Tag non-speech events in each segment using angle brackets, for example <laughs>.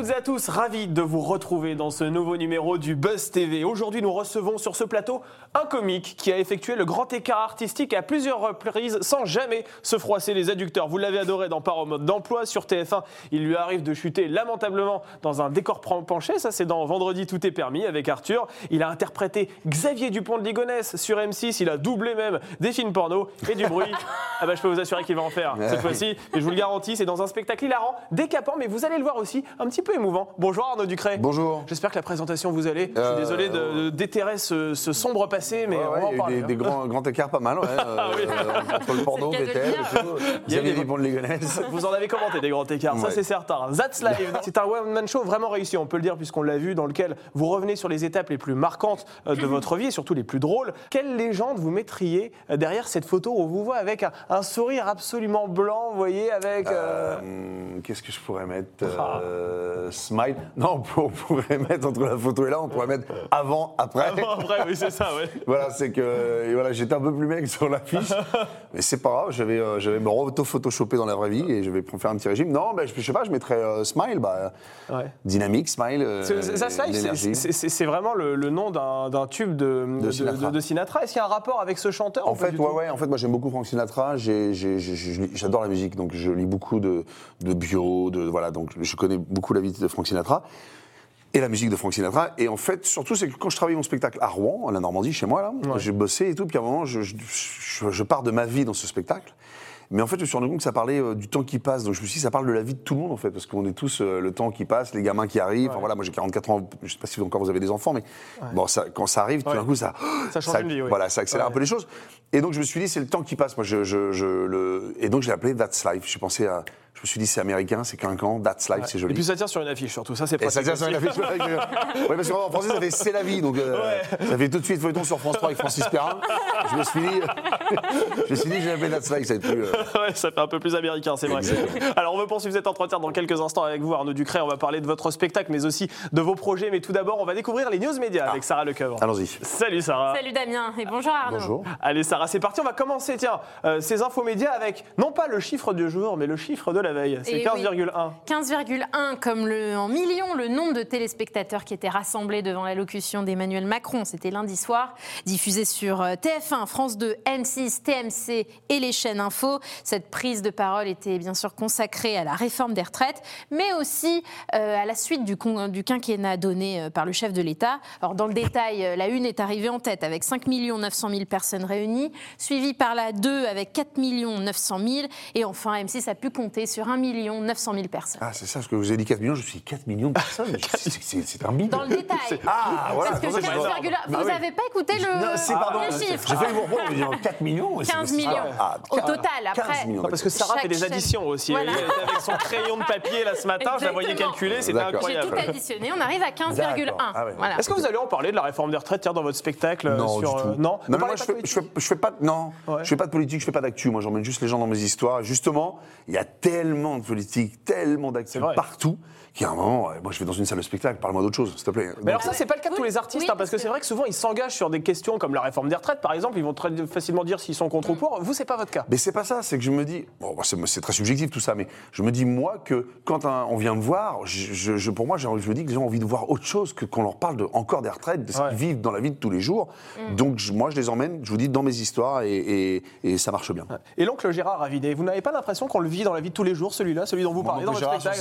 Toutes et à tous, ravi de vous retrouver dans ce nouveau numéro du Buzz TV. Aujourd'hui, nous recevons sur ce plateau un comique qui a effectué le grand écart artistique à plusieurs reprises sans jamais se froisser les adducteurs. Vous l'avez adoré dans Par au mode d'emploi sur TF1. Il lui arrive de chuter lamentablement dans un décor penché. Ça, c'est dans Vendredi tout est permis avec Arthur. Il a interprété Xavier Dupont de Ligonnès sur M6. Il a doublé même des films porno et du bruit. <laughs> ah bah, je peux vous assurer qu'il va en faire cette fois-ci. Et je vous le garantis, c'est dans un spectacle hilarant, décapant, mais vous allez le voir aussi, un petit peu émouvant. Bonjour Arnaud Ducret. Bonjour. J'espère que la présentation vous allait. Je suis Euh, désolé de, de déterrer ce, ce sombre passé, mais Ouais, on va en il y a eu parler. des, hein. des grands, grands écarts pas mal, ouais, <laughs> Ah oui. euh, entre le y a Xavier de Ligonnès. <laughs> Vous en avez commenté des grands écarts, ça c'est certain. That's <laughs> Live, c'est un one-man show vraiment réussi, on peut le dire, puisqu'on l'a vu, dans lequel vous revenez sur les étapes les plus marquantes euh, de votre vie et surtout les plus drôles. Quelle légende vous mettriez euh, derrière cette photo où on vous voit avec un, un sourire absolument blanc, vous voyez, avec. euh, Hum, Qu'est-ce que je pourrais mettre Ah. Euh, Smile. <laughs> Non, on pourrait mettre entre la photo et là, on pourrait mettre avant, après. Bon, après, oui, c'est ça, ouais. <laughs> Voilà, c'est que voilà, j'étais un peu plus mec sur l'affiche, <laughs> mais c'est pas grave. J'avais, euh, j'avais me auto-photoshopé dans la vraie vie et je vais faire un petit régime. Non, ben, je, je sais pas, je mettrais euh, Smile, bah, Ouais. dynamique, Smile, euh, c'est- That's Live, c'est- vraiment le, le nom d'un d'un tube de, de, Sinatra. de- de Sinatra. Est-ce qu'il y a un rapport avec ce chanteur En fait, ouais, ouais, en fait, moi j'aime beaucoup Frank Sinatra. J'adore la musique, donc je lis beaucoup de, de bio, de voilà, donc je connais beaucoup la vie de Frank Sinatra et la musique de Frank Sinatra. Et en fait, surtout, c'est que quand je travaillais mon spectacle à Rouen, en la Normandie, chez moi là, j'ai bossé et tout. Puis à un moment, je, je- je- je pars de ma vie dans ce spectacle. Mais en fait, je me suis rendu compte que ça parlait euh, du temps qui passe. Donc je me suis dit, ça parle de la vie de tout le monde en fait, parce qu'on est tous euh, le temps qui passe, les gamins qui arrivent. Enfin voilà, moi j'ai 44 ans, je sais pas si encore vous avez des enfants, mais bon, ça, quand ça arrive, tout d'un coup, ça, <gasps> Ça change une vie, oui. Voilà, ça accélère un peu les choses. Et donc je me suis dit, c'est le temps qui passe. Moi, je, je- je- le... Et donc j'ai appelé That's Life. J'ai pensé à. Je me suis dit, c'est américain, c'est clinquant, That's Life, c'est Et joli. puis ça tire sur une affiche surtout, ça c'est Et ça pratique. tient sur une affiche. oui, parce qu'en français, ça fait C'est la vie. Donc, euh, ça fait tout de suite feuilleton sur France 3 avec Francis Perrin. Je me suis dit, <laughs> je me suis dit, j'ai appelé That's Life, ça va être plus. euh, Ouais, ça fait un peu plus américain, c'est vrai. Alors, on veut poursuivre cet entretien dans quelques instants avec vous, Arnaud Ducret. On va parler de votre spectacle, mais aussi de vos projets. Mais tout d'abord, on va découvrir les news médias avec Sarah Lecoeuvre. Allons-y. Salut Sarah. Salut Damien et bonjour Arnaud. Bonjour. Allez Sarah, c'est parti. On va commencer, tiens, euh, ces infos médias avec non pas le chiffre du jour, mais le chiffre de la veille. C'est Eh 15,1. 15,1 comme le, en millions le nombre de téléspectateurs qui étaient rassemblés devant l'allocution d'Emmanuel Macron. C'était lundi soir, diffusé sur euh, TF1, France 2, M6, TMC et les chaînes info. Cette prise de parole était bien sûr consacrée à la réforme des retraites, mais aussi euh, à la suite du, quinquennat donné euh, par le chef de l'État. Alors dans le détail, la une est arrivée en tête avec 5 900 000 personnes réunies, suivie par la 2 avec 4 900 000 et enfin M6 a pu compter sur 1 900 000 personnes. Ah, c'est ça, parce que vous avez dit 4 millions, je me suis dit 4 millions de personnes. <laughs> c'est- un bide. Dans le détail. Ah, voilà. Parce que c'est pour ça que je- 15,1 Ah Vous oui. n'avez pas écouté le, Non, c'est pardon. les chiffres J'ai failli vous reprendre en me disant 4 millions. mais c'est- 15 c'est- millions. Ah, Au total, après. 15 millions. Non, parce que Sarah Chaque fait des additions aussi. Voilà. Avec son crayon de papier là ce matin, je la voyais calculer, c'était D'accord. J'ai incroyable. tout additionné, on arrive à 15,1. D'accord. Ah ouais. Voilà. Est-ce que vous allez en parler de la réforme des retraites dans votre spectacle euh, Non, sur, du tout. euh, Non, parlez moi, je fais, je, fais, je fais pas, de- non, Ouais. je fais pas de politique, je fais pas d'actu. Moi, j'emmène juste les gens dans mes histoires. Justement, il y a tellement de politique, tellement vrai. partout, qu'il y a un moment, ouais, moi, je vais dans une salle de spectacle, parle-moi d'autre chose, s'il te plaît. Mais alors Donc, ça, c'est pas le cas de tous les artistes, Oui, hein, parce que c'est c'est vrai que souvent ils s'engagent sur des questions comme la réforme des retraites, par exemple, ils vont très facilement dire s'ils sont contre ou pour. Vous, c'est pas votre cas. Mais c'est pas ça, c'est que je me dis, bon, bah, c'est très subjectif tout ça, mais je me dis moi que quand un- on vient me voir, je, je- je- pour moi, je me dis que les gens ont envie de voir autre chose que qu'on leur parle de, encore des retraites, de ce Ouais. qu'ils vivent dans la vie de tous les jours. Donc je- moi, je les emmène, je vous dis, dans mes histoires et, et- et ça marche bien. Et l'oncle Gérard Ravinet, vous n'avez pas l'impression qu'on le vit dans la vie de tous les jours, celui-là, celui dont vous parlez dans votre spectacle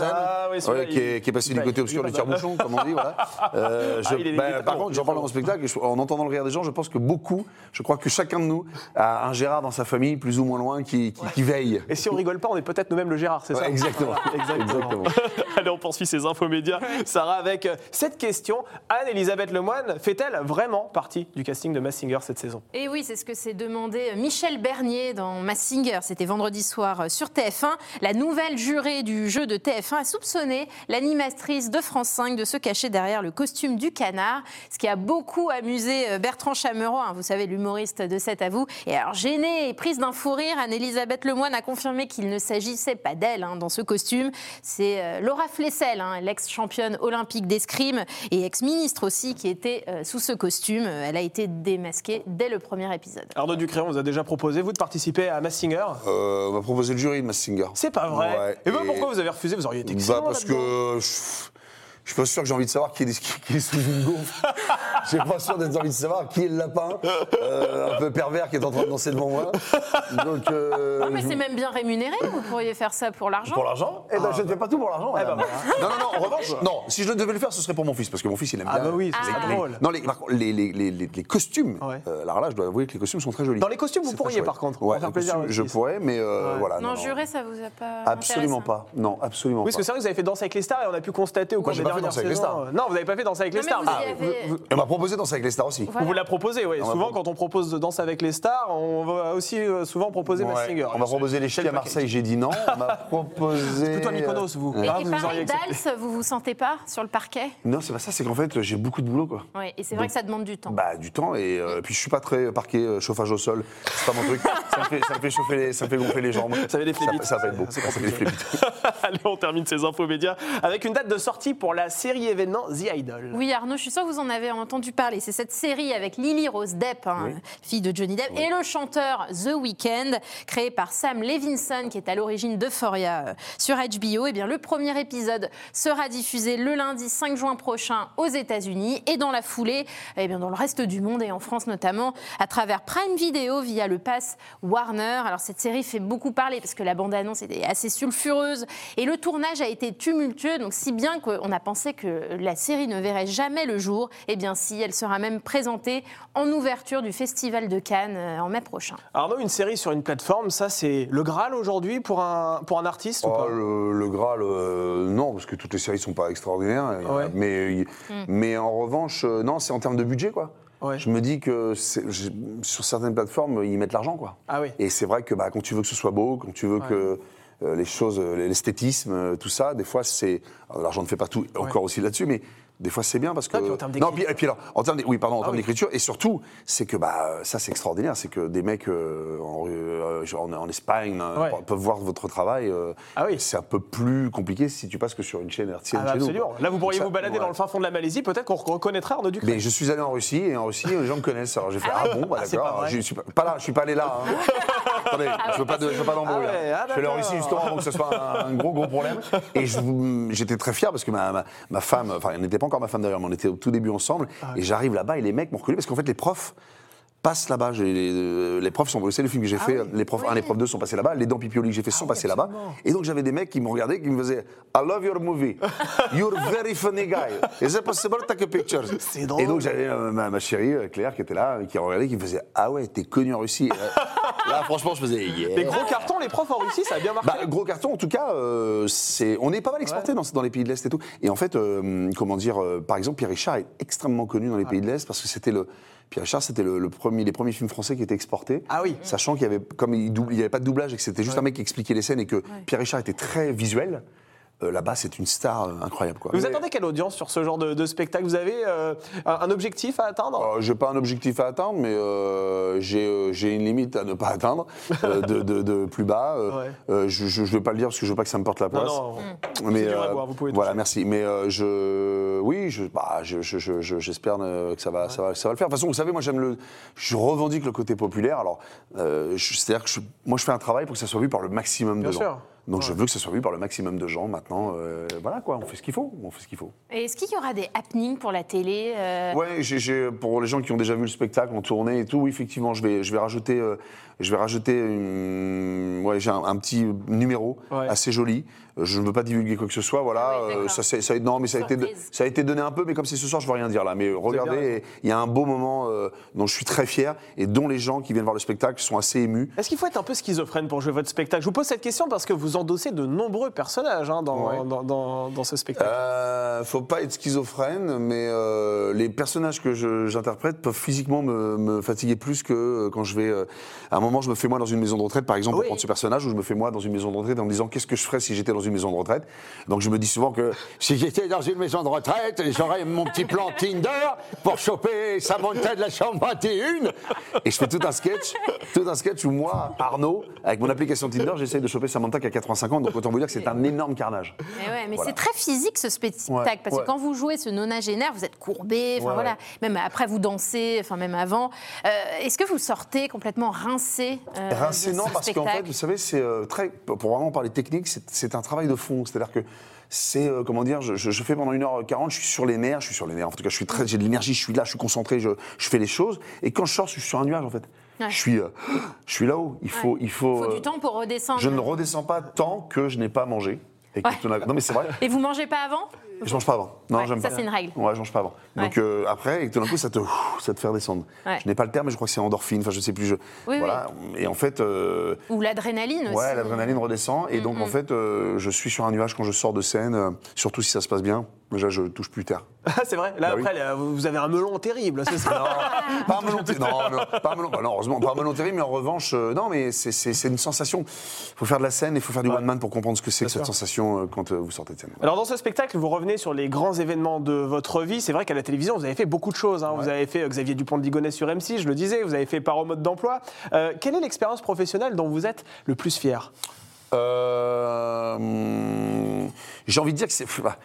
qui, est, qui est passé du côté il- obscur du tire-bouchon, comme on dit. Voilà. <laughs> Euh, je- Ah, est- très par contre, j'en parle dans mon spectacle, et je- en entendant le rire des gens, je pense que beaucoup, je crois que chacun de nous a un Gérard dans sa famille, plus ou moins loin, qui, qui, qui- qui veille. Et si on rigole pas, on est peut-être nous-mêmes le Gérard, c'est ça <laughs> exactement. Exactement. <laughs> Allez, on poursuit ces infos médias. Sarah, avec cette question Anne-Elisabeth Lemoine fait-elle vraiment partie du casting de Mass Singer cette saison? Et oui, c'est ce que s'est demandé Michel Bernier dans Mass Singer. C'était vendredi soir sur TF1. La nouvelle jurée du jeu de TF1 a soupçonné l'animatrice de France 5 de se cacher derrière le costume du canard, ce qui a beaucoup amusé euh, Bertrand Chameroy, hein, vous savez, l'humoriste de 7 à vous. Et alors, gênée et prise d'un fou rire, Anne-Elisabeth Lemoine a confirmé qu'il ne s'agissait pas d'elle hein, dans ce costume. C'est euh, Laura Flessel, hein, l'ex-championne olympique d'escrime et ex-ministre aussi, qui était euh, sous ce costume. Elle a été démasquée dès le premier épisode. Arnaud Ducréon vous a déjà proposé, vous, de participer à Mass Singer Euh, on va proposer le jury de Mass Singer. C'est pas vrai Ouais, Et ben et- pourquoi vous avez refusé? Vous auriez été Bah, excellent parce là-dedans. que je, je suis pas sûr que j'ai envie de savoir qui est, qui- qui est sous une gaufre. <laughs> J'ai pas sûr d'être envie de savoir qui est le lapin, euh, un peu pervers qui est en train de danser devant moi. Donc, euh, Ah, mais je- c'est même bien rémunéré, vous pourriez faire ça pour l'argent. pour l'argent Eh ben, je ne fais pas tout pour l'argent. Eh ben, madame. Non, non, non. En revanche, non. Si je devais le faire, ce serait pour mon fils, parce que mon fils, il aime Ah bien. bah oui, c'est Ah. pas drôle. Non, les, par contre, les, les, les, les- les costumes. Ouais. euh, alors là, je dois avouer que les costumes sont très jolis. Dans les costumes, vous C'est très pourriez, chouette. par contre, pour Ouais, faire les plaisir à costumes, votre je fils. pourrais, mais euh, Ouais. voilà. Non, juré, ça vous a pas. Absolument intéressé pas. Non, absolument Oui, parce que pas. c'est vrai que vous avez fait Danser avec les stars et on a pu constater au cours j'ai des pas fait dernières Danser avec les saisons. stars. euh, Non, vous n'avez pas fait Danser avec les Non, mais stars. vous y Ah, avez- vous- vous- Et on m'a proposé Danser avec les stars aussi. Voilà. Vous la proposez, oui. On va Souvent, quand on propose de Danse avec les stars, on va aussi euh, souvent proposer Mass Ouais. Singer. On m'a proposé les à Marseille, j'ai dit non. On m'a <laughs> proposé. Plutôt à Mykonos, vous. Ouais. Et, Ah, et vous pareil. Dals, vous vous sentez pas sur le parquet? Non, c'est pas ça, c'est qu'en fait, j'ai beaucoup de boulot, quoi. Ouais, Et c'est vrai que ça demande du temps. Bah, du temps, et euh, puis je suis pas très parqué euh, chauffage au sol. C'est pas mon truc. ça, me fait, ça me fait chauffer les, ça me fait gonfler les jambes. Ça fait des flébites. Ça, ça va être beau. C'est Ça fait des flébites. <laughs> Allez, on termine ces infos médias avec une date de sortie pour la série événement The Idol. Oui, Arnaud, je suis sûre que vous en avez entendu parler. C'est cette série avec Lily Rose Depp, hein, fille de Johnny Depp, et le chanteur The Weeknd, créé par Sam Levinson, qui est à l'origine d'Euphoria euh, sur HBO. Eh bien, le premier épisode sera diffusé le lundi 5 juin prochain aux États-Unis et dans la foulée, eh bien, dans le reste du monde et en France notamment, à travers Prime Video via le pass Warner. Alors, cette série fait beaucoup parler parce que la bande-annonce était assez sulfureuse et le tournage a été tumultueux, donc si bien qu'on a pensé que la série ne verrait jamais le jour. Eh bien, si, elle sera même présentée en ouverture du Festival de Cannes euh, en mai prochain. Arnaud, une série sur une plateforme, ça c'est le Graal aujourd'hui pour un, pour un artiste ou pas? le, le Graal, euh, non, parce que toutes les séries sont pas extraordinaires. et, Ouais. Mais, mais en revanche, euh, non, c'est en termes de budget, quoi. Ouais. Je me dis que sur certaines plateformes, ils mettent l'argent, quoi. Ah oui. Et c'est vrai que bah, quand tu veux que ce soit beau, quand tu veux que euh, les choses, l'esthétisme, tout ça, des fois c'est. L'argent ne fait pas tout, encore aussi là-dessus, mais des fois c'est bien parce que. Puis en termes non, puis, et puis alors, en termes, oui, pardon, en Ah termes oui. d'écriture, et surtout, c'est que bah, ça c'est extraordinaire, c'est que des mecs euh, en, euh, en, en Espagne Ouais. peuvent voir votre travail. euh, Ah oui. C'est un peu plus compliqué si tu passes que sur une chaîne hertzienne Ah bah nous, absolument. Là, vous pourriez vous balader ouais. dans le fin fond de la Malaisie, peut-être qu'on reconnaîtra Arnaud Ducré. Mais je suis allé en Russie et en Russie les gens me connaissent. Alors j'ai fait Ah ah, bon bah Ah, d'accord. Je suis pas, pas là, je suis pas allé là. hein. <laughs> Attendez, je veux pas de, je veux pas d'embrouille. Ah ouais, hein. ah je suis allé en d'accord. Russie justement avant que ce soit un, un gros gros problème. Et j'étais très fier parce que ma, ma, ma femme, enfin elle n'était pas encore ma femme d'ailleurs, mais on était au tout début ensemble. Ah Et j'arrive là-bas et les mecs m'ont reconnu parce qu'en fait les profs passent là-bas. Les, euh, les profs sont, vous savez, le film que j'ai fait, les profs 1 les profs 2 sont passés là-bas, les dents pipioli que j'ai fait sont passés là-bas. Et donc j'avais des mecs qui me regardaient, qui me faisaient I love your movie. You're very funny guy. Is it possible to take a picture? <laughs> Et donc j'avais euh, ma, ma chérie euh, Claire qui était là, qui regardait, qui me faisait Ah ouais, t'es connu en Russie. <laughs> Là, franchement, je faisais Yeah. Les gros cartons, les profs en Russie, ça a bien marché. Bah, gros carton, en tout cas, euh, c'est, on est pas mal exporté dans, dans les pays de l'Est et tout. Et en fait, euh, comment dire, euh, par exemple, Pierre Richard est extrêmement connu dans les pays de l'Est parce que c'était le. Pierre Richard, c'était le, le premier, les premiers films français qui étaient exportés. Ah oui. Sachant qu'il y avait, comme il n'y avait pas de doublage et que c'était juste un mec qui expliquait les scènes et que Pierre Richard était très visuel. Euh, là-bas, c'est une star euh, incroyable. Quoi. Vous Mais- attendez quelle audience sur ce genre de, de spectacle? Vous avez euh, un un objectif à atteindre? Euh, j'ai pas un objectif à atteindre, mais euh, j'ai euh, une limite à ne pas atteindre euh, de, de- de plus bas. Euh, Ouais. euh, je, je, je veux pas le dire parce que je veux pas que ça me porte la Non, poisse. non. Mais euh, boire, vous pouvez voilà, toucher. merci. Mais euh, je, oui, je, bah, je- je- je- je- j'espère que ça va, ça va, ça va le faire. De toute façon, vous savez, moi, j'aime le, je revendique le côté populaire. Alors, euh, je- c'est-à-dire que je- moi, je fais un travail pour que ça soit vu par le maximum Bien de sûr. gens. Donc, je veux que ça soit vu par le maximum de gens. Maintenant, euh, voilà quoi, on fait ce qu'il faut, on fait ce qu'il faut. Et Est-ce qu'il y aura des happenings pour la télé euh, Ouais, pour les gens qui ont déjà vu le spectacle en tournée et tout, oui, effectivement, je vais, je vais rajouter euh, je vais rajouter une- ouais, j'ai un, un petit numéro Ouais. assez joli. Euh, Je ne veux pas divulguer quoi que ce soit, voilà. Ah oui, Euh, ça, non, mais ça a, été, Surprise. ça a été donné un peu, mais comme c'est ce soir, je ne veux rien dire là. Mais regardez, il y a un beau moment euh, dont je suis très fier et dont les gens qui viennent voir le spectacle sont assez émus. Est-ce qu'il faut être un peu schizophrène pour jouer votre spectacle? Je vous pose cette question parce que vous endossez de nombreux personnages hein, dans, Ouais. dans, dans- dans ce spectacle. Euh, faut pas être schizophrène, mais euh, les personnages que j'interprète peuvent physiquement me, me fatiguer plus que quand je vais. euh, à un moment, je me fais moi dans une maison de retraite, par exemple, Oui. pour prendre ce personnage, ou je me fais moi dans une maison de retraite en me disant qu'est-ce que je ferais si j'étais dans une maison de retraite? Donc je me dis souvent que si j'étais dans une maison de retraite, j'aurais mon petit plan <laughs> Tinder pour choper Samantha de la chambre 21. Et je fais tout un sketch, tout un sketch où moi, Arnaud, avec mon application Tinder, j'essaye de choper Samantha qui a 85 ans. Donc autant vous dire que c'est un énorme carnage. Mais, ouais, mais Voilà. c'est très physique ce spectacle, Ouais, parce ouais. que quand vous jouez ce nonagénaire, vous êtes courbé, voilà, même après vous dansez, enfin même avant. Euh, Est-ce que vous sortez complètement rincé euh, Rincé, de non, ce parce qu'en fait, vous savez, c'est euh, très. Pour vraiment parler technique, c'est un travail de fond. C'est-à-dire que c'est, euh, comment dire, je, fais pendant 1h40, je suis sur les nerfs, je suis sur les nerfs. En tout cas, je suis très, j'ai de l'énergie, je suis là, je suis concentré, je, je fais les choses. Et quand je sors, je suis sur un nuage, en fait. Ouais. Je suis, euh, je suis là-haut. Il faut, Ouais. il faut. Il faut euh, du temps pour redescendre. je ne redescends pas tant que je n'ai pas mangé. Et Ouais. Non, mais c'est vrai. Et vous mangez pas avant? Je mange pas avant. Non, Ouais, j'aime ça, c'est une règle. Ouais, je mange pas avant. Ouais. Donc euh, après, et tout d'un coup, ça te, ça te fait redescendre. Ouais. Je n'ai pas le terme, mais je crois que c'est endorphine. Enfin, je sais plus. Je, Oui, voilà. Et en fait, euh, Ou l'adrénaline aussi Ouais, l'adrénaline redescend. Et donc, en fait, euh, je suis sur un nuage quand je sors de scène, euh, surtout si ça se passe bien. Déjà, je touche plus terre. <laughs> Ah, c'est vrai Là, Bah après, vous avez un melon terrible, c'est ça <laughs> pas un melon terrible. Non, non, pas un melon. bah non, heureusement, pas un melon terrible, mais en revanche, euh, non, mais c'est- une sensation. Il faut faire de la scène, il faut faire du one man pour comprendre ce que c'est que cette sensation euh, quand euh, vous sortez de scène. Alors dans ce spectacle, vous revenez sur les grands événements de votre vie. C'est vrai qu'à la télévision, vous avez fait beaucoup de choses. hein. Vous avez fait euh, Xavier Dupont de Ligonnès sur M6, je le disais. Vous avez fait Par au mode d'emploi. Euh, quelle est l'expérience professionnelle dont vous êtes le plus fier? Euh, J'ai envie de dire que c'est bah,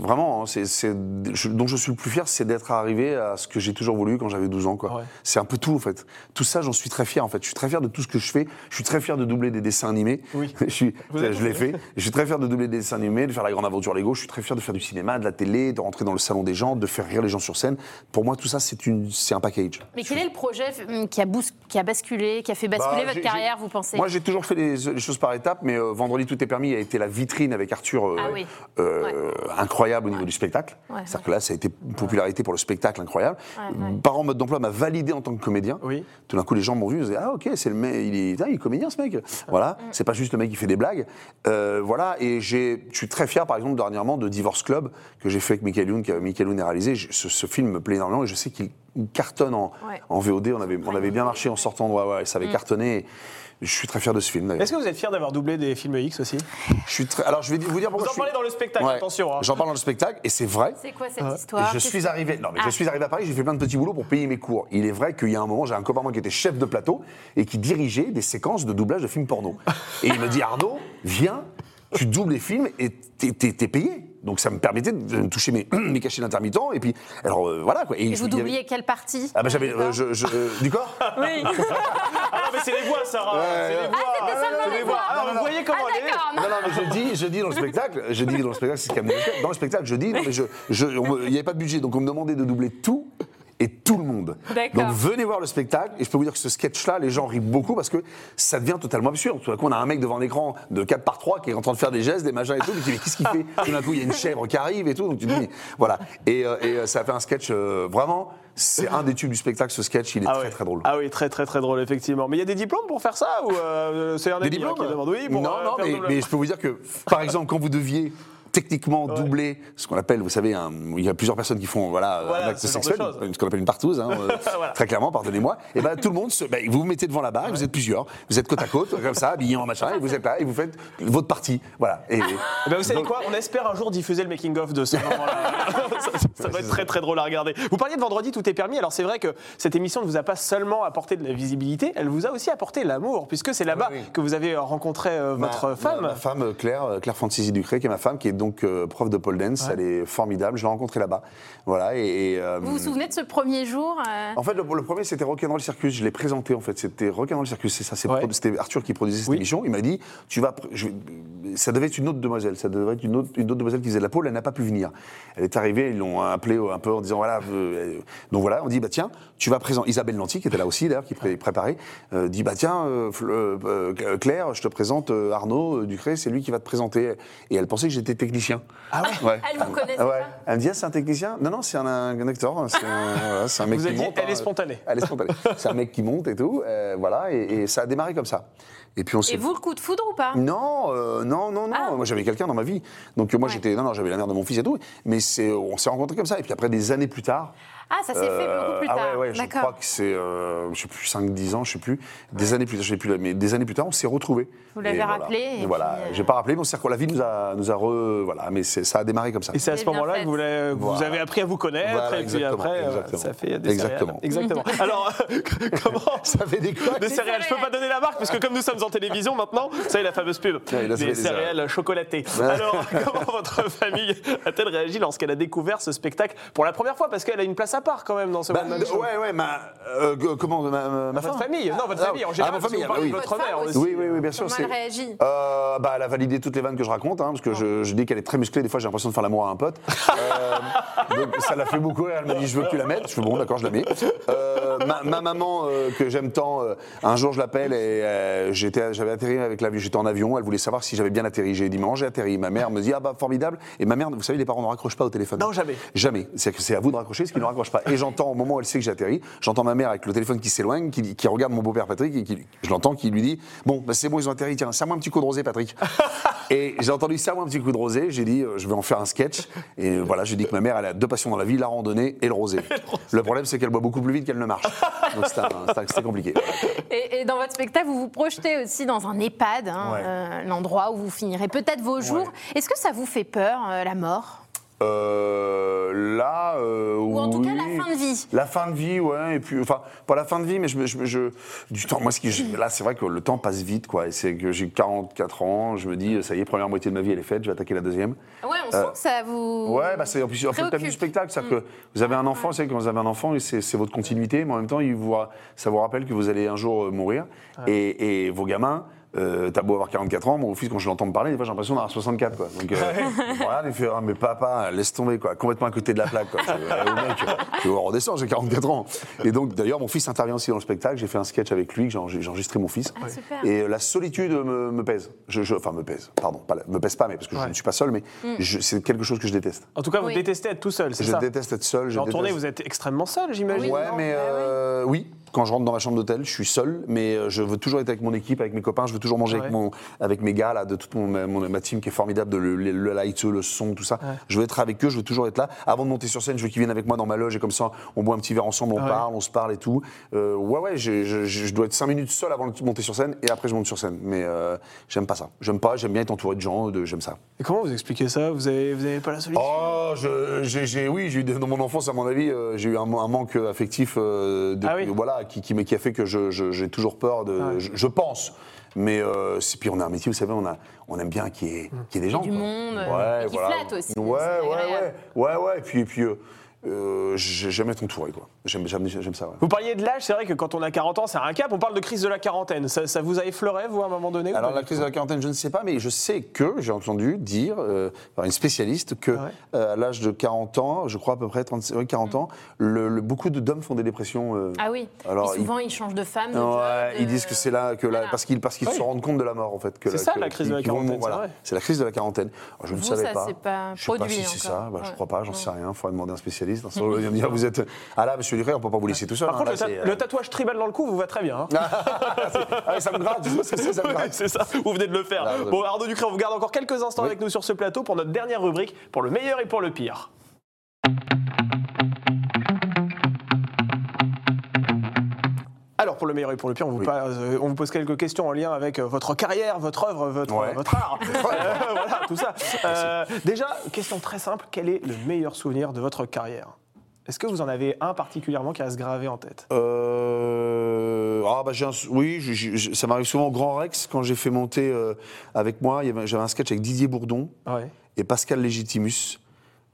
vraiment, hein, c'est dont je suis le plus fier, c'est d'être arrivé à ce que j'ai toujours voulu quand j'avais 12 ans. quoi. Ouais. C'est un peu tout en fait. Tout ça, j'en suis très fier en fait. Je suis très fier de tout ce que je fais. Je suis très fier de doubler des dessins animés. Oui. <laughs> je suis- l'ai fait. Je suis très fier de doubler des dessins animés, de faire la grande aventure Lego. Je suis très fier de faire du cinéma, de la télé, de rentrer dans le salon des gens, de faire rire les gens sur scène. Pour moi, tout ça, c'est une, c'est un package. Mais quel est le projet hum, qui a, bous- qui a basculé, qui a fait basculer Bah, votre carrière, vous pensez? Moi, j'ai toujours fait les, les choses par mais euh, Vendredi tout est permis a été la vitrine avec Arthur euh, Ah oui. euh, incroyable au niveau du spectacle. Ouais, C'est-à-dire que là, ça a été une popularité pour le spectacle incroyable. Ouais, ouais. Parents mode d'emploi m'a validé en tant que comédien. Oui. Tout d'un coup, les gens m'ont vu, ils me disaient Ah, ok, c'est le mec, il est, ah, il est comédien ce mec. Voilà, c'est pas juste le mec qui fait des blagues. Euh, voilà, et j'ai- je suis très fier, par exemple, dernièrement, de Divorce Club, que j'ai fait avec Michael Youn, que Michael Youn a réalisé. Je- Ce, ce film me plaît énormément et je sais qu'il il cartonne en, Ouais. en VOD. On avait, on avait bien marché en sortant de. Ouais, ouais, ça avait cartonné. Je suis très fier de ce film d'ailleurs. Est-ce que vous êtes fier d'avoir doublé des films X aussi? Je suis très. Alors, je vais vous dire Vous pourquoi. en je suis- parlez dans le spectacle, Ouais. attention. hein. J'en parle dans le spectacle et c'est vrai. C'est quoi cette histoire? Je Qu'est-ce suis arrivé, non mais Ah. je suis arrivé à Paris, j'ai fait plein de petits boulots pour payer mes cours. Il est vrai qu'il y a un moment, j'ai un copain moi qui était chef de plateau et qui dirigeait des séquences de doublage de films porno. Et il me dit Arnaud, viens, tu doubles les films et t'es, t'es- t'es payé. Donc ça me permettait de me toucher mes, <clears throat> mes cachets d'intermittent et puis alors euh, voilà quoi. Et je- vous y avait- doubliez quelle partie? Ah bah j'avais euh, je- je- euh, du corps? <laughs> Oui. <laughs> Ah non, mais c'est les voix, Sarah. c'est les voix. c'était seulement c'est les les voix. voix. Alors, Non, vous voyez comment Ah, elle est. Non, non, mais je dis, je dis dans le spectacle, je dis dans le spectacle, c'est ce qui a amené le sketch. Dans le spectacle, je dis, non, mais je, je, on me- il n'y avait pas de budget, donc on me demandait de doubler tout et tout le monde. Donc venez voir le spectacle, et je peux vous dire que ce sketch-là, les gens rient beaucoup parce que ça devient totalement absurde. Tout d'un coup, on a un mec devant l'écran de 4 par 3 qui est en train de faire des gestes, des machins et tout, mais tu dis, mais qu'est-ce qu'il fait? Tout d'un coup, il y a une chèvre qui arrive et tout, donc tu te dis, mais voilà. Et, euh, et, euh, ça a fait un sketch, euh, vraiment, c'est un des tubes du spectacle, ce sketch, il est Ah très ouais. très drôle. Ah oui, très très très drôle, effectivement. Mais il y a des diplômes pour faire ça ou euh, c'est un Des ami, hein, diplômes? qui demande Oui, pour Non, euh, non, faire mais, mais je peux vous dire que, par exemple, quand vous deviez techniquement doubler ce qu'on appelle, vous savez, un- il y a plusieurs personnes qui font voilà, Voilà, un acte ce sexuel, ce qu'on appelle une partouze, hein, <laughs> euh, Voilà. très clairement, pardonnez-moi. Et ben tout le monde, se, ben, vous vous mettez devant la barre, et vous êtes plusieurs, vous êtes côte à côte, comme ça, habillés en machin, et vous êtes là, et vous faites votre partie. Voilà. Et, Eh ben, vous savez donc- quoi On espère un jour diffuser le making-of de ce moment-là. <laughs> ça, ça doit être très très drôle à regarder. Vous parliez de vendredi, tout est permis. Alors c'est vrai que cette émission ne vous a pas seulement apporté de la visibilité, elle vous a aussi apporté l'amour, puisque c'est là-bas Oui, oui. que vous avez rencontré euh, votre ma- femme. Ma, femme, Claire, euh, Claire Fantasy Ducré, qui est ma femme, qui est donc euh, prof de pole dance. Elle est formidable. Je l'ai rencontrée là-bas. Voilà. Et, et, euh, Vous vous souvenez de ce premier jour euh, En fait, le, le premier, c'était Rock'n'Roll Circus. Je l'ai présenté, en fait. C'était Rock'n'Roll Circus, c'est ça. Ouais. C'était Arthur qui produisait cette Oui. émission. Il m'a dit, tu vas. je ça devait être une autre demoiselle. Ça devait être une autre, une autre demoiselle qui faisait de la pole. Elle n'a pas pu venir. Elle est arrivé, ils l'ont appelé un peu en disant voilà. euh, donc voilà, on dit bah tiens, tu vas présenter. Isabelle Lanty, qui était là aussi d'ailleurs, qui pré- préparait, euh, dit bah tiens, euh, euh, Claire, je te présente Arnaud Ducré, c'est lui qui va te présenter. Et elle pensait que j'étais technicien. Ah ouais Elle vous connaissait Ah ouais. pas Elle me dit ah, c'est un technicien? Non, non, c'est un, un acteur. C'est un, <laughs> voilà, c'est un mec Vous qui dit, monte. elle est hein. spontanée. Elle est spontanée. <laughs> c'est un mec qui monte et tout. voilà, et, et ça a démarré comme ça. Et puis on s'est Et vous, le coup de foudre ou pas? Non, euh, non, non, non. Ah. Moi, j'avais quelqu'un dans ma vie. Donc, moi, Ouais. j'étais. Non, non, j'avais la mère de mon fils et tout. Mais on s'est rencontrés comme ça. Et puis après, des années plus tard. Ah, ça s'est fait beaucoup plus ah tard. ouais, ouais, je crois que c'est, euh, je sais plus, 5-10 ans, je sais plus. Des années plus tard, je sais plus, mais des années plus tard, on s'est retrouvés. Vous l'avez rappelé, et voilà, puis, euh, j'ai pas rappelé, mais on s'est la vie nous a, nous a re, voilà, mais c'est- ça a démarré comme ça. Et c'est à ce C'est moment-là que vous, Voilà. avez appris à vous connaître, Voilà, et puis exactement, après, euh, ça fait des Exactement. céréales. Exactement. <laughs> Alors, <laughs> comment Ça fait des quoi Des céréales, je peux pas donner la marque, puisque comme nous sommes en télévision maintenant, vous savez, la fameuse pub, Ouais, là, ça fait des des céréales chocolatées. <laughs> Alors, comment votre famille a-t-elle réagi lorsqu'elle a découvert ce spectacle pour la première fois? Parce qu'elle a une place à part quand même dans ce Bah, One Man Show. ouais, ouais, ma, euh, comment, ma, ma Votre famille Non, votre Ah, famille en ah, général. ma famille, ah oui. votre mère femme aussi. Oui, oui, oui, bien sûr. Comment c'est- elle réagit? Euh, bah, elle a validé toutes les vannes que je raconte, hein, parce que je, je dis qu'elle est très musclée. Des fois, j'ai l'impression de faire l'amour à un pote. Euh, <laughs> donc, ça l'a fait beaucoup rire. Elle m'a dit Je veux que tu la mettes. Je fais Bon, d'accord, je la mets. Euh, ma, ma maman, euh, que j'aime tant, euh, un jour, je l'appelle et euh, j'étais- j'avais atterri avec l'avion. J'étais en avion. Elle voulait savoir si j'avais bien atterri. J'ai dit j'ai atterri. Ma mère me dit Ah, bah, formidable. Et ma mère, vous savez, les parents ne raccrochent pas au téléphone. Non, jamais. Jamais. C'est que c'est à vous de raccrocher, ce qui ne raccroche pas. Et j'entends, au moment où elle sait que j'ai atterri, j'entends ma mère avec le téléphone qui s'éloigne, qui, qui regarde mon beau-père Patrick, et qui, je l'entends qui lui dit Bon, bah, c'est bon, ils ont atterri, tiens, serre-moi un petit coup de rosé, Patrick. <laughs> et j'ai entendu serre-moi un petit coup de rosé, j'ai dit euh, Je vais en faire un sketch. Et euh, voilà, j'ai dit que ma mère, elle a deux passions dans la vie, la randonnée et le rosé. <laughs> le problème, c'est qu'elle boit beaucoup plus vite qu'elle ne marche. <laughs> Donc c'était compliqué. Et, et dans votre spectacle, vous vous projetez aussi dans un EHPAD, hein, Ouais. euh, l'endroit où vous finirez peut-être vos jours. Est-ce que ça vous fait peur, euh, la mort? Euh, là. euh, Ou en tout cas, la fin de vie La fin de vie, ouais. Et puis, enfin, pas la fin de vie, mais je, me- je, je- du temps. Moi, ce qui, je- là, c'est vrai que le temps passe vite, quoi. Et c'est que j'ai 44 ans, je me dis, ça y est, première moitié de ma vie, elle est faite, je vais attaquer la deuxième. Ouais, on sent que ça vous. Ouais, bah c'est en plus en fait, le thème du spectacle, c'est-à-dire que vous avez un enfant, c'est quand vous avez un enfant, et c'est c'est votre continuité, mais en même temps, il vous, ça vous rappelle que vous allez un jour euh, mourir, et, et vos gamins. Euh, T'as beau avoir 44 ans, mon fils, quand je l'entends me parler, des fois j'ai l'impression d'avoir 64. Quoi. Donc, euh, voilà, il fait Ah, mais papa, laisse tomber, quoi, complètement à côté de la plaque. Quoi. Je je vais redescendre, j'ai 44 ans. Et donc, d'ailleurs, mon fils intervient aussi dans le spectacle. J'ai fait un sketch avec lui, j'ai enregistré- mon fils. Ah, super. Et euh, la solitude me, me pèse. Je, je- enfin, me pèse, pardon, pas, me pèse pas, mais parce que je Ouais. ne suis pas seul, mais Mm. je- c'est quelque chose que je déteste. En tout cas, vous Oui. détestez être tout seul, c'est Je ça déteste être seul. Je En tournée, déteste- vous êtes extrêmement seul, j'imagine. Ouais, non mais Bah euh, oui. Quand je rentre dans ma chambre d'hôtel, je suis seul, mais euh, je veux toujours être avec mon équipe, avec mes copains. Je veux toujours manger Ouais. avec, mon, avec mes gars, là, de toute mon, ma, mon- ma team qui est formidable, de le, le, le light, le son, tout ça. Je veux être avec eux, je veux toujours être là. Avant de monter sur scène, je veux qu'ils viennent avec moi dans ma loge et comme ça, on boit un petit verre ensemble, on Ouais. parle, on se parle et tout. Euh, ouais, ouais, je, je- je dois être cinq minutes seul avant de monter sur scène et après je monte sur scène. Mais euh, j'aime pas ça. J'aime pas, j'aime bien être entouré de gens, de, j'aime ça. Et comment vous expliquez ça? Vous avez, vous avez pas la solitude Oh, je- j'ai, j'ai- oui, j'ai eu dans mon enfance, à mon avis, j'ai eu un, un manque affectif, de- Ah oui. voilà, qui, qui, qui a fait que je- je- j'ai toujours peur de, ouais. je, je pense. Mais euh, puis on a un métier, vous savez, on, a, on aime bien qu'il y ait, qu'il y ait des gens. du quoi. monde, euh, et qui flatte aussi, Ouais, ouais, ouais, ouais, ouais. Et puis, et puis euh, euh, j'ai- j'aime être entouré, quoi. J'aime, j'aime, j'aime ça. ouais. Vous parliez de l'âge, c'est vrai que quand on a 40 ans, c'est un cap. On parle de crise de la quarantaine. Ça, ça vous a effleuré, vous, à un moment donné Alors la crise de la quarantaine, je ne sais pas, mais je sais que j'ai entendu dire euh, par une spécialiste que Ah ouais euh, à l'âge de 40 ans, je crois à peu près 30, ouais, 40 ans, le, le- beaucoup de d'hommes font des dépressions. euh, Ah oui. Alors, et souvent, ils changent de femme. de ils disent que c'est là que là Voilà. parce qu'ils parce qu'ils Oui. se rendent compte de la mort en fait. que C'est ça, que- la crise de la quarantaine, c'est voilà. vrai. C'est la crise de la quarantaine. Alors, je ne savais ça, pas. c'est pas je sais pas produit si c'est ça. Bah, Je crois pas. J'en sais rien. Il faudrait demander à un spécialiste. Vous êtes ah là Monsieur Ducré, on peut pas vous laisser tout seul. Par hein, contre, là, le, ta- euh, le tatouage tribal dans le cou vous va très bien. hein. ah, ça me c'est, ça ça, vous venez de le faire. Là, Bon, Arnaud Ducré, on vous garde encore quelques instants Oui. avec nous sur ce plateau pour notre dernière rubrique, pour le meilleur et pour le pire. Alors, pour le meilleur et pour le pire, on vous, Oui. euh, on vous pose quelques questions en lien avec euh, votre carrière, votre œuvre, votre, Ouais. votre art. <laughs> Euh, voilà, tout ça. Déjà, question très simple quel est le meilleur souvenir de votre carrière? Est-ce que vous en avez un particulièrement qui reste gravé en tête? Euh, ah bah j'ai un- oui, ça m'arrive souvent au Grand Rex quand j'ai fait monter euh, avec moi. J'avais un sketch avec Didier Bourdon Ouais. et Pascal Légitimus.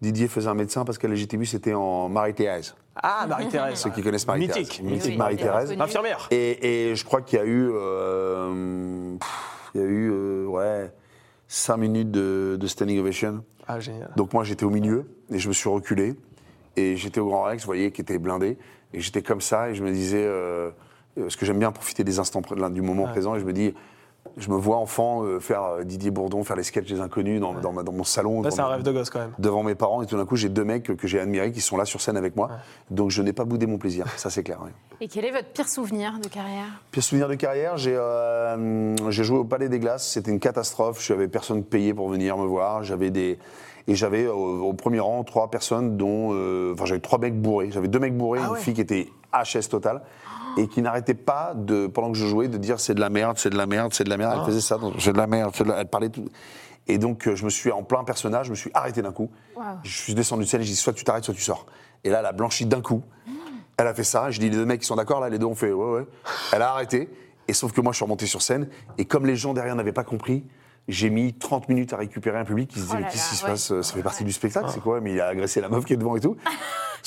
Didier faisait un médecin, Pascal Légitimus était en Marie-Thérèse. Ah, Marie-Thérèse. Ceux qui connaissent Marie-Thérèse. Mythique. Mythique Oui, Marie-Thérèse. Infirmière. Et, et je crois qu'il y a eu. euh, pff, il y a eu. euh, ouais. 5 minutes de, de standing ovation. Ah, génial. Donc moi j'étais au milieu et je me suis reculé et j'étais au Grand Rex, vous voyez, qui était blindé et j'étais comme ça et je me disais, euh, parce que j'aime bien profiter des instants du moment Ouais. présent et je me dis, je me vois enfant euh, faire euh, Didier Bourdon, faire les sketchs des inconnus dans, dans ma- dans mon salon. C'est un rêve de gosse quand même. devant mes parents et tout d'un coup j'ai deux mecs que, que j'ai admirés qui sont là sur scène avec moi. Donc je n'ai pas boudé mon plaisir, ça c'est clair. ouais. Et quel est votre pire souvenir de carrière? Pire souvenir de carrière, j'ai euh, j'ai joué au Palais des Glaces, c'était une catastrophe, je n'avais personne payé pour venir me voir, j'avais des et j'avais au, au premier rang trois personnes dont euh, enfin j'avais trois mecs bourrés, j'avais deux mecs bourrés, Ah une ouais. fille qui était HS totale et qui n'arrêtait pas de pendant que je jouais de dire c'est de la merde, c'est de la merde, c'est de la merde, Ah. elle faisait ça, c'est de la merde, c'est de la- elle parlait tout et donc euh, je me suis en plein personnage, je me suis arrêté d'un coup. Je suis descendu de scène et j'ai dit soit tu t'arrêtes, soit tu sors. Et là, elle a blanchi d'un coup. Elle a fait ça. Je dis les deux mecs qui sont d'accord là, les deux ont fait ouais ouais. Elle a arrêté. Et sauf que moi, je suis remonté sur scène. Et comme les gens derrière n'avaient pas compris, j'ai mis 30 minutes à récupérer un public qui se disait Oh mais qu'est-ce qui se ouais. passe? Ça fait partie du spectacle, c'est quoi? Mais il a agressé la meuf qui est devant et tout.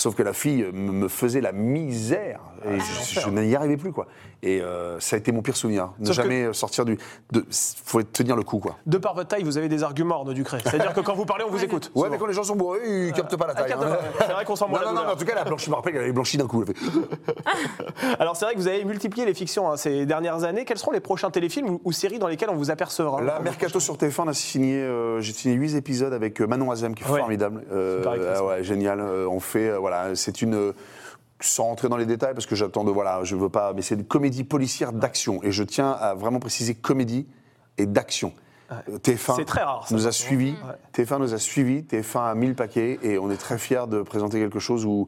Sauf que la fille euh, me me faisait la misère et je, je n'y arrivais plus quoi. Et euh, ça a été mon pire souvenir. Ne Sauf que- jamais euh, sortir du. De, faut tenir le coup quoi. De par votre taille, vous avez des arguments, Arnaud Ducré. C'est-à-dire que quand vous parlez, on vous écoute. Ouais, mais quand les gens sont bourrés, ils captent pas la Ah, taille. hein. C'est vrai qu'on <laughs> moins Non, la non, non, mais en tout cas, elle a blanchi, je me rappelle qu'elle avait blanchi d'un coup. <laughs> Alors c'est vrai que vous avez multiplié les fictions hein, ces dernières années. Quels seront les prochains téléfilms ou, ou séries dans lesquels on vous apercevra Là, Mercato sur TF1, on a signé, euh, j'ai signé 8 épisodes avec euh, Manon Azem, qui est Ouais. formidable. Euh, ah ouais, génial. Euh, on fait, euh, voilà, c'est une. sans rentrer dans les détails, parce que j'attends de. Voilà, je veux pas. Mais c'est une comédie policière d'action. Et je tiens à vraiment préciser comédie et d'action. Euh, TF1 C'est très rare, ça, nous a suivis. Ouais. TF1 nous a suivis. TF1 a mis le paquet. Et on est très fiers de présenter quelque chose où.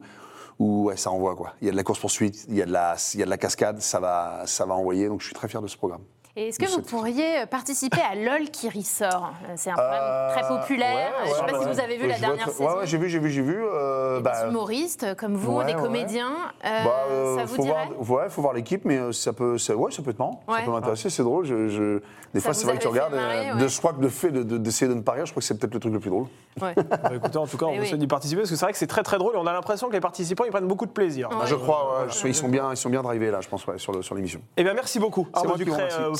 où ouais, ça envoie quoi. Il y a de la course-poursuite, il y, a de la- il y a de la cascade, ça va, ça va envoyer. Donc je suis très fier de ce programme. Et est-ce que vous pourriez participer à LOL qui ressort C'est un programme Euh, très populaire. ouais, je ne sais ouais, pas si vous avez vu Ouais, la dernière saison. Ouais, ouais, j'ai vu, j'ai vu, j'ai vu. euh, bah, des humoristes comme vous, ouais, des ouais. comédiens. Euh, bah, euh, ça vous faut dirait voir, ouais, faut voir l'équipe, mais euh, ça peut, ça, ouais, ça peut être marrant. Ouais. Ça peut m'intéresser, c'est drôle. Je, je- des Ça fois, c'est vrai que tu regardes. euh, marrer, de, ouais. je crois que le fait de- de- d'essayer de, ne pas rire, je crois que c'est peut-être le truc le plus drôle. Ouais. <laughs> Bah, écoutez, en tout cas, on vous oui. souhaite d'y participer parce que c'est vrai que c'est très très drôle et on a l'impression que les participants ils prennent beaucoup de plaisir. Je crois, ils sont bien, ils sont bien drivés là, je pense, sur l'émission. Eh bien, merci beaucoup,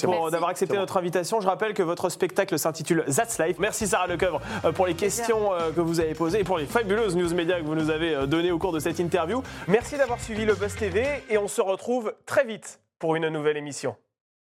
Moi. d'avoir accepté notre invitation. Je rappelle que votre spectacle s'intitule That's Life. Merci Sarah Lecoeuvre euh, pour les questions euh, que vous avez posées et pour les fabuleuses news médias que vous nous avez euh, données au cours de cette interview. Merci d'avoir suivi le Buzz TV et on se retrouve très vite pour une nouvelle émission.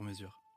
sur mesure.